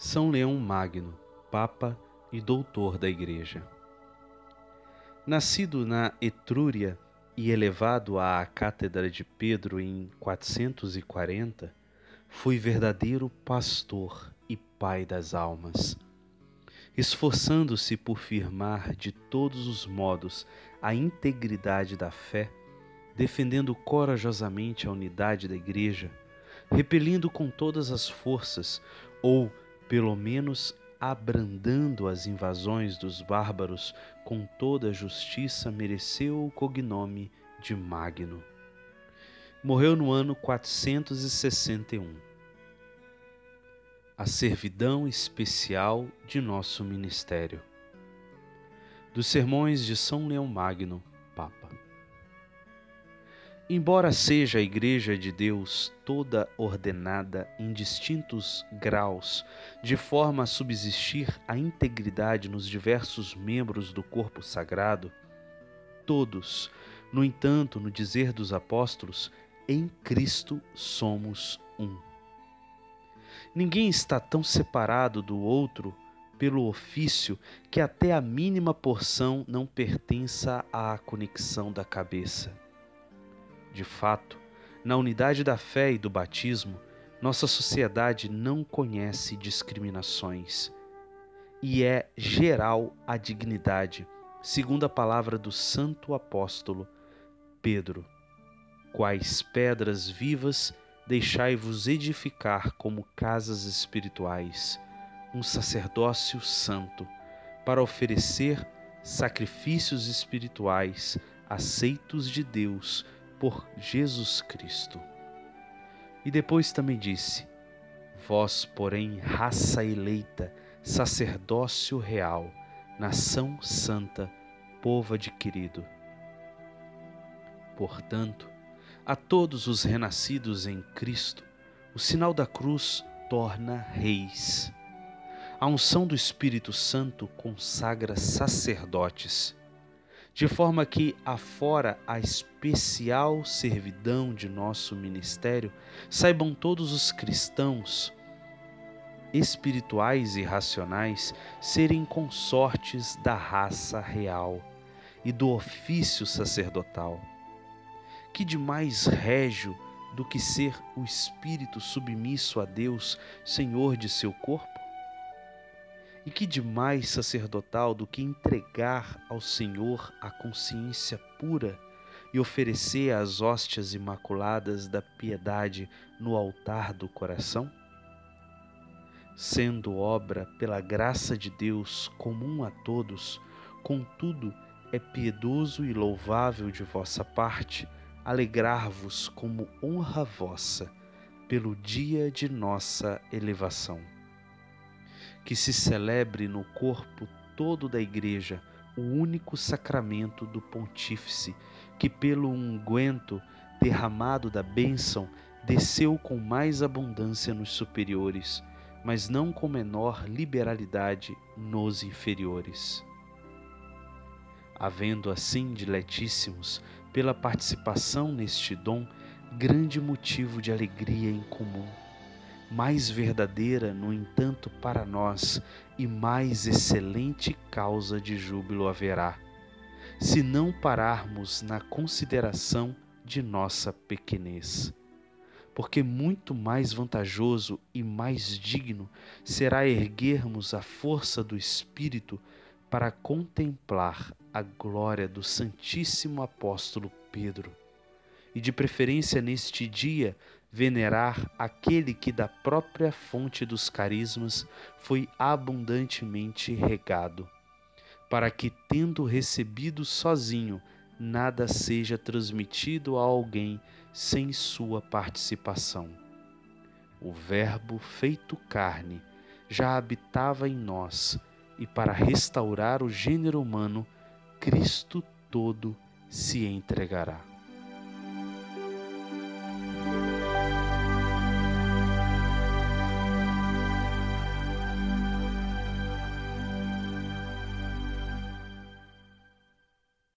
São Leão Magno, Papa e Doutor da Igreja. Nascido na Etrúria e elevado à Cátedra de Pedro em 440, foi verdadeiro pastor e pai das almas. Esforçando-se por firmar de todos os modos a integridade da fé, defendendo corajosamente a unidade da Igreja, repelindo com todas as forças ou pelo menos abrandando as invasões dos bárbaros com toda a justiça, mereceu o cognome de Magno. Morreu no ano 461. A servidão especial de nosso ministério. Dos sermões de São Leão Magno, Papa. Embora seja a Igreja de Deus toda ordenada em distintos graus, de forma a subsistir a integridade nos diversos membros do corpo sagrado, todos, no entanto, no dizer dos apóstolos, em Cristo somos um. Ninguém está tão separado do outro pelo ofício que até a mínima porção não pertença à conexão da cabeça de fato, na unidade da fé e do batismo, nossa sociedade não conhece discriminações e é geral a dignidade, segundo a palavra do santo apóstolo Pedro. Quais pedras vivas deixai-vos edificar como casas espirituais, um sacerdócio santo, para oferecer sacrifícios espirituais aceitos de Deus por Jesus Cristo. E depois também disse: Vós, porém, raça eleita, sacerdócio real, nação santa, povo adquirido. Portanto, a todos os renascidos em Cristo, o sinal da cruz torna reis. A unção do Espírito Santo consagra sacerdotes de forma que, afora a especial servidão de nosso ministério, saibam todos os cristãos espirituais e racionais serem consortes da raça real e do ofício sacerdotal. Que de mais régio do que ser o espírito submisso a Deus, Senhor de seu corpo? E que de mais sacerdotal do que entregar ao Senhor a consciência pura e oferecer as hóstias imaculadas da piedade no altar do coração? Sendo obra pela graça de Deus comum a todos, contudo é piedoso e louvável de vossa parte alegrar-vos como honra vossa pelo dia de nossa elevação que se celebre no corpo todo da Igreja o único sacramento do Pontífice, que pelo unguento derramado da bênção desceu com mais abundância nos superiores, mas não com menor liberalidade nos inferiores. Havendo assim, diletíssimos, pela participação neste dom, grande motivo de alegria em comum mais verdadeira, no entanto, para nós, e mais excelente causa de júbilo haverá, se não pararmos na consideração de nossa pequenez. Porque muito mais vantajoso e mais digno será erguermos a força do Espírito para contemplar a glória do Santíssimo Apóstolo Pedro, e de preferência neste dia venerar aquele que da própria fonte dos carismas foi abundantemente regado, para que, tendo recebido sozinho, nada seja transmitido a alguém sem sua participação. O Verbo feito carne já habitava em nós, e para restaurar o gênero humano, Cristo todo se entregará.